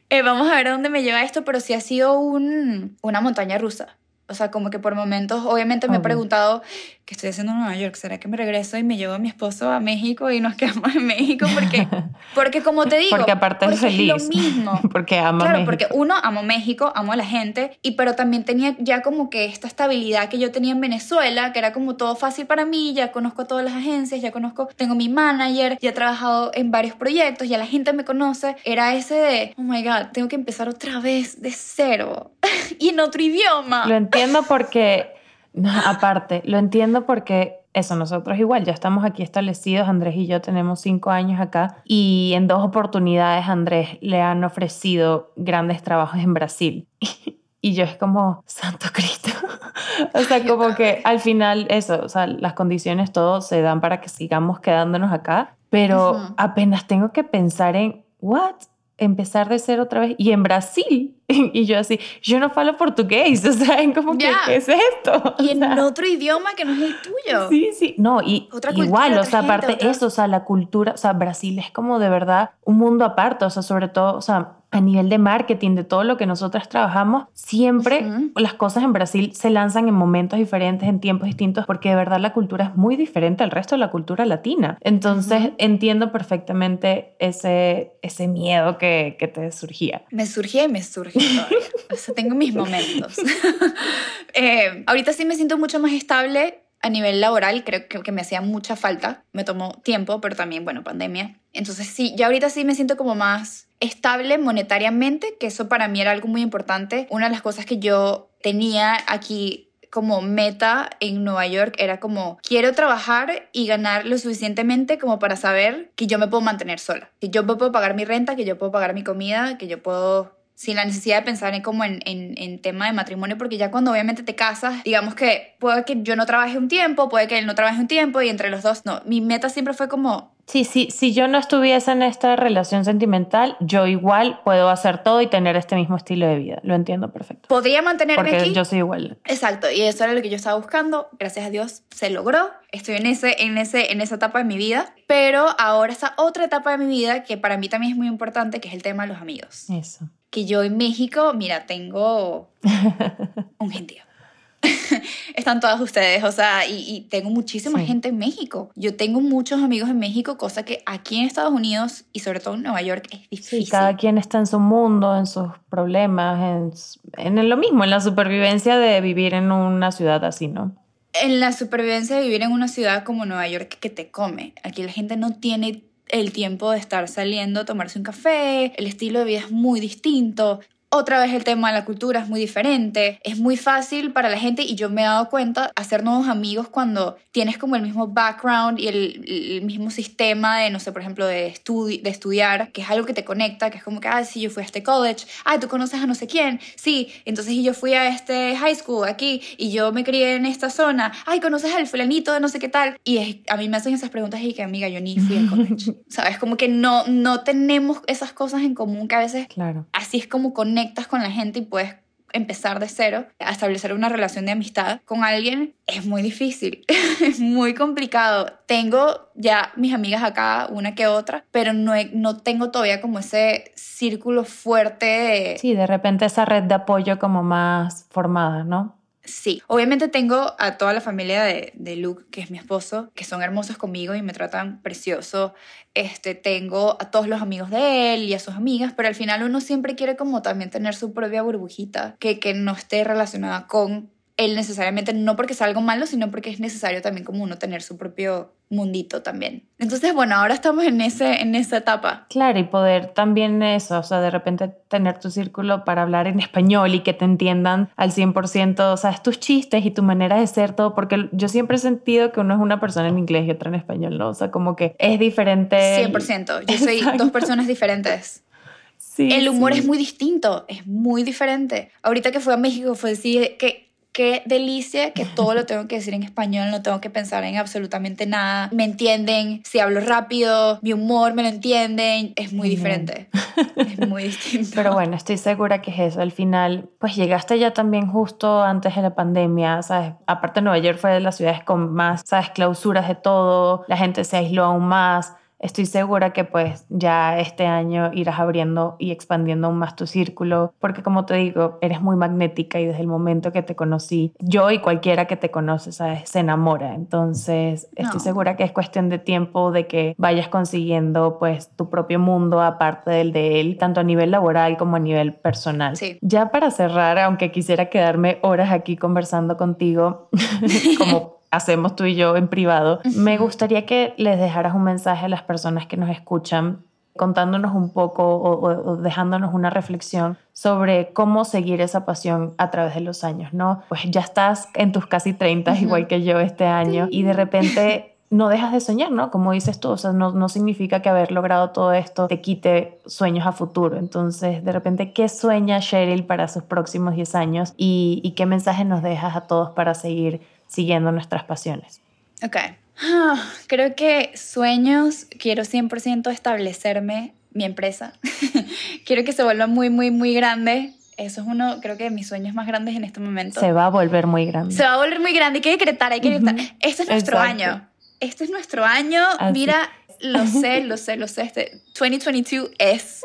Eh, vamos a ver a dónde me lleva esto, pero sí ha sido un, una montaña rusa. O sea, como que por momentos, obviamente me he preguntado, ¿qué estoy haciendo en Nueva York? ¿Será que me regreso y me llevo a mi esposo a México y nos quedamos en México? Porque, porque como te digo, porque aparte es feliz. lo mismo. porque amo Claro, porque uno, amo México, amo a la gente, y pero también tenía ya como que esta estabilidad que yo tenía en Venezuela, que era como todo fácil para mí, ya conozco a todas las agencias, ya conozco, tengo mi manager, ya he trabajado en varios proyectos, ya la gente me conoce. Era ese de, oh my God, tengo que empezar otra vez de cero y en otro idioma. Lo entiendo porque, aparte, lo entiendo porque eso, nosotros igual, ya estamos aquí establecidos, Andrés y yo tenemos cinco años acá y en dos oportunidades Andrés le han ofrecido grandes trabajos en Brasil. Y yo es como, Santo Cristo. o sea, como que al final eso, o sea, las condiciones, todo se dan para que sigamos quedándonos acá, pero apenas tengo que pensar en, ¿what? Empezar de ser otra vez y en Brasil y yo así yo no falo portugués o sea como que ¿qué es esto y en otro idioma que no es el tuyo. Sí sí no y igual o sea aparte eso o sea la cultura o sea Brasil es como de verdad un mundo aparte o sea sobre todo o sea a nivel de marketing, de todo lo que nosotras trabajamos, siempre las cosas en Brasil se lanzan en momentos diferentes, en tiempos distintos, porque de verdad la cultura es muy diferente al resto de la cultura latina. Entonces entiendo perfectamente ese, ese miedo que, que te surgía. Me surgía y me surge o sea, tengo mis momentos. Eh, ahorita sí me siento mucho más estable a nivel laboral, creo que, que, me hacía mucha falta. Me tomó tiempo, pero también, bueno, pandemia. Entonces sí, ya ahorita sí me siento como más estable monetariamente, que eso para mí era algo muy importante. Una de las cosas que yo tenía aquí como meta en Nueva York era como quiero trabajar y ganar lo suficientemente como para saber que yo me puedo mantener sola, que yo puedo pagar mi renta, que yo puedo pagar mi comida, que yo puedo sin la necesidad de pensar en como en, en, en, tema de matrimonio, porque ya cuando obviamente te casas, digamos que puede que yo no trabaje un tiempo, puede que él no trabaje un tiempo y entre los dos, no, mi meta siempre fue como Sí, sí, si yo no estuviese en esta relación sentimental, yo igual puedo hacer todo y tener este mismo estilo de vida. Lo entiendo perfecto. Podría mantenerme Porque yo soy igual. Exacto, y eso era lo que yo estaba buscando. Gracias a Dios se logró. Estoy en, ese, en, ese, en esa etapa de mi vida. Pero ahora está otra etapa de mi vida que para mí también es muy importante, que es el tema de los amigos. Eso. Que yo en México, mira, tengo un gentío. están todas ustedes, o sea, y, tengo muchísima gente en México. Yo tengo muchos amigos en México, cosa que aquí en Estados Unidos y sobre todo en Nueva York es difícil. Sí, cada quien está en su mundo, en sus problemas, en, en lo mismo, en la supervivencia de vivir en una ciudad así, ¿no? en la supervivencia de vivir en una ciudad como Nueva York que te come. Aquí la gente no tiene el tiempo de estar saliendo a tomarse un café, el estilo de vida es muy distinto. Otra vez el tema de la cultura es muy diferente, es muy fácil para la gente y yo me he dado cuenta hacer nuevos amigos cuando tienes como el mismo background y el, mismo sistema de, no sé, por ejemplo, de, de estudiar, que es algo que te conecta, que es como que, ah, sí, yo fui a este college, ah, tú conoces a no sé quién, sí, entonces yo fui a este high school aquí y yo me crié en esta zona, ay, conoces al fulanito de no sé qué tal. Y a mí me hacen esas preguntas y que, amiga, yo ni fui a college, ¿sabes? Como que no, no tenemos esas cosas en común que a veces claro. así es como conecta con la gente y puedes empezar de cero a establecer una relación de amistad con alguien es muy difícil, es muy complicado. Tengo ya mis amigas acá, una que otra, pero no, no tengo todavía como ese círculo fuerte de... Sí, de repente esa red de apoyo como más formada, ¿no? Sí, obviamente tengo a toda la familia de, de, Luke, que es mi esposo, que son hermosos conmigo y me tratan precioso. Este, tengo a todos los amigos de él y a sus amigas, pero al final uno siempre quiere como también tener su propia burbujita que, que no esté relacionada con él necesariamente, no porque sea algo malo, sino porque es necesario también como uno tener su propio mundito también. Entonces, bueno, ahora estamos en, ese, en esa etapa. Claro, y poder también eso, o sea, de repente tener tu círculo para hablar en español y que te entiendan al 100%, o sea, tus chistes y tu manera de ser todo, porque yo siempre he sentido que uno es una persona en inglés y otra en español, ¿no? O sea, como que es diferente. 100%, yo soy dos personas diferentes. Sí, el humor es muy distinto, es muy diferente. Ahorita que fui a México fue decir que qué delicia que todo lo tengo que decir en español, no tengo que pensar en absolutamente nada. Me entienden, si hablo rápido, mi humor me lo entienden, es muy diferente. es muy distinto. Pero bueno, estoy segura que es eso. Al final, pues llegaste ya también justo antes de la pandemia, ¿sabes? Aparte Nueva York fue de las ciudades con más, ¿sabes? Clausuras de todo, la gente se aisló aún más estoy segura que pues ya este año irás abriendo y expandiendo aún más tu círculo, porque como te digo, eres muy magnética y desde el momento que te conocí, yo y cualquiera que te conoce, ¿sabes? Se enamora. Entonces, estoy segura que es cuestión de tiempo de que vayas consiguiendo pues tu propio mundo aparte del de él, tanto a nivel laboral como a nivel personal. Sí. Ya para cerrar, aunque quisiera quedarme horas aquí conversando contigo, como hacemos tú y yo en privado, me gustaría que les dejaras un mensaje a las personas que nos escuchan contándonos un poco o, dejándonos una reflexión sobre cómo seguir esa pasión a través de los años, ¿no? Pues ya estás en tus casi 30, igual que yo este año, y de repente no dejas de soñar, ¿no? Como dices tú, o sea, no, no, significa que haber logrado todo esto te quite sueños a futuro. Entonces, de repente, ¿qué sueña Cheryl para sus próximos 10 años y, y qué mensaje nos dejas a todos para seguir siguiendo nuestras pasiones. Ok. Ah, creo que sueños, quiero 100% establecerme mi empresa. quiero que se vuelva muy, muy, muy grande. Eso es uno, creo que de mis sueños más grandes en este momento. Se va a volver muy grande. Se va a volver muy grande. Hay que decretar, hay que decretar. Este es nuestro año. Este es nuestro año. Mira, lo sé, lo sé, lo sé. Este 2022 es.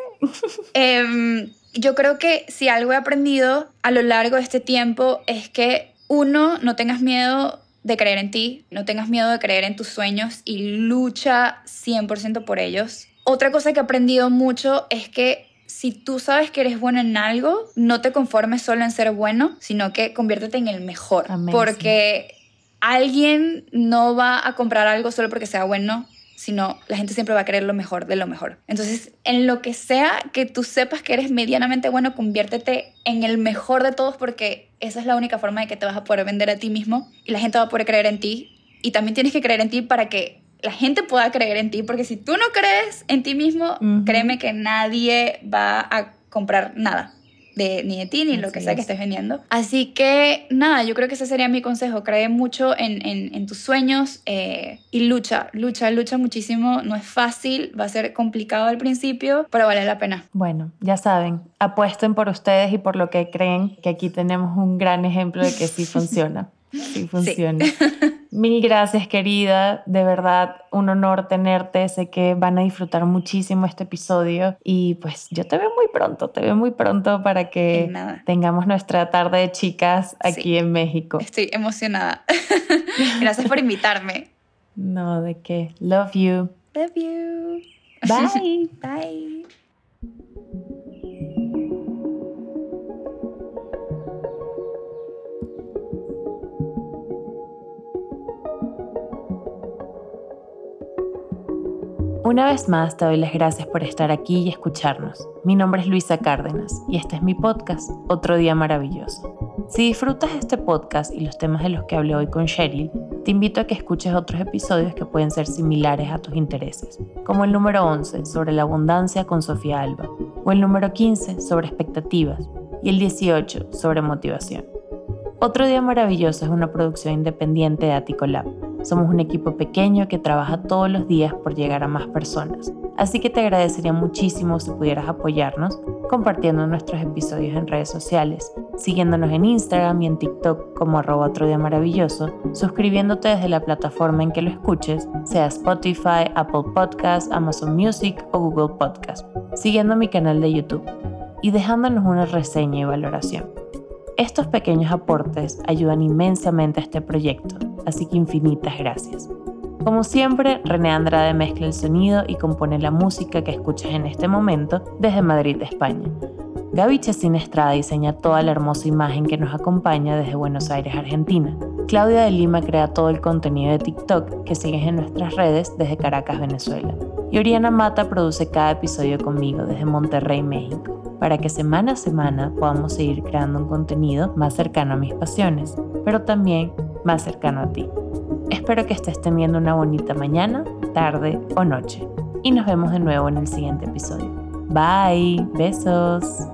Em, yo creo que si algo he aprendido a lo largo de este tiempo es que uno, no tengas miedo de creer en ti, no tengas miedo de creer en tus sueños y lucha 100% por ellos. Otra cosa que he aprendido mucho es que si tú sabes que eres bueno en algo, no te conformes solo en ser bueno, sino que conviértete en el mejor. Porque alguien no va a comprar algo solo porque sea bueno, sino la gente siempre va a querer lo mejor de lo mejor. Entonces, en lo que sea que tú sepas que eres medianamente bueno, conviértete en el mejor de todos porque esa es la única forma de que te vas a poder vender a ti mismo y la gente va a poder creer en ti. Y también tienes que creer en ti para que la gente pueda creer en ti, porque si tú no crees en ti mismo, créeme que nadie va a comprar nada ni de ti ni lo que sea que estés vendiendo. Así que nada, yo creo que ese sería mi consejo. Cree mucho en, en, tus sueños eh, y lucha, lucha, lucha muchísimo. No es fácil, va a ser complicado al principio, pero vale la pena. Bueno, ya saben, apuesten por ustedes y por lo que creen, que aquí tenemos un gran ejemplo de que sí funciona. Sí funciona. Mil gracias, querida. De verdad, un honor tenerte. Sé que van a disfrutar muchísimo este episodio. Y pues yo te veo muy pronto, te veo muy pronto para que tengamos nuestra tarde de chicas aquí en México. Estoy emocionada. gracias por invitarme. No, de qué. Love you. Love you. Bye. Bye. Una vez más te doy las gracias por estar aquí y escucharnos. Mi nombre es Luisa Cárdenas y este es mi podcast, Otro Día Maravilloso. Si disfrutas este podcast y los temas de los que hablé hoy con Cheryl, te invito a que escuches otros episodios que pueden ser similares a tus intereses, como el número 11 sobre la abundancia con Sofía Alba, o el número 15 sobre expectativas, y el 18 sobre motivación. Otro Día Maravilloso es una producción independiente de Aticolab somos un equipo pequeño que trabaja todos los días por llegar a más personas, así que te agradecería muchísimo si pudieras apoyarnos compartiendo nuestros episodios en redes sociales, siguiéndonos en Instagram y en TikTok como arroba maravilloso, suscribiéndote desde la plataforma en que lo escuches, sea Spotify, Apple Podcasts, Amazon Music o Google Podcast, siguiendo mi canal de YouTube y dejándonos una reseña y valoración. Estos pequeños aportes ayudan inmensamente a este proyecto así que infinitas gracias. Como siempre, René Andrade mezcla el sonido y compone la música que escuchas en este momento desde Madrid, España. Gaby Chesín Estrada diseña toda la hermosa imagen que nos acompaña desde Buenos Aires, Argentina. Claudia de Lima crea todo el contenido de TikTok que sigues en nuestras redes desde Caracas, Venezuela. Y Oriana Mata produce cada episodio conmigo desde Monterrey, México, para que semana a semana podamos seguir creando un contenido más cercano a mis pasiones, pero también más cercano a ti. Espero que estés teniendo una bonita mañana, tarde o noche. Y nos vemos de nuevo en el siguiente episodio. Bye, besos.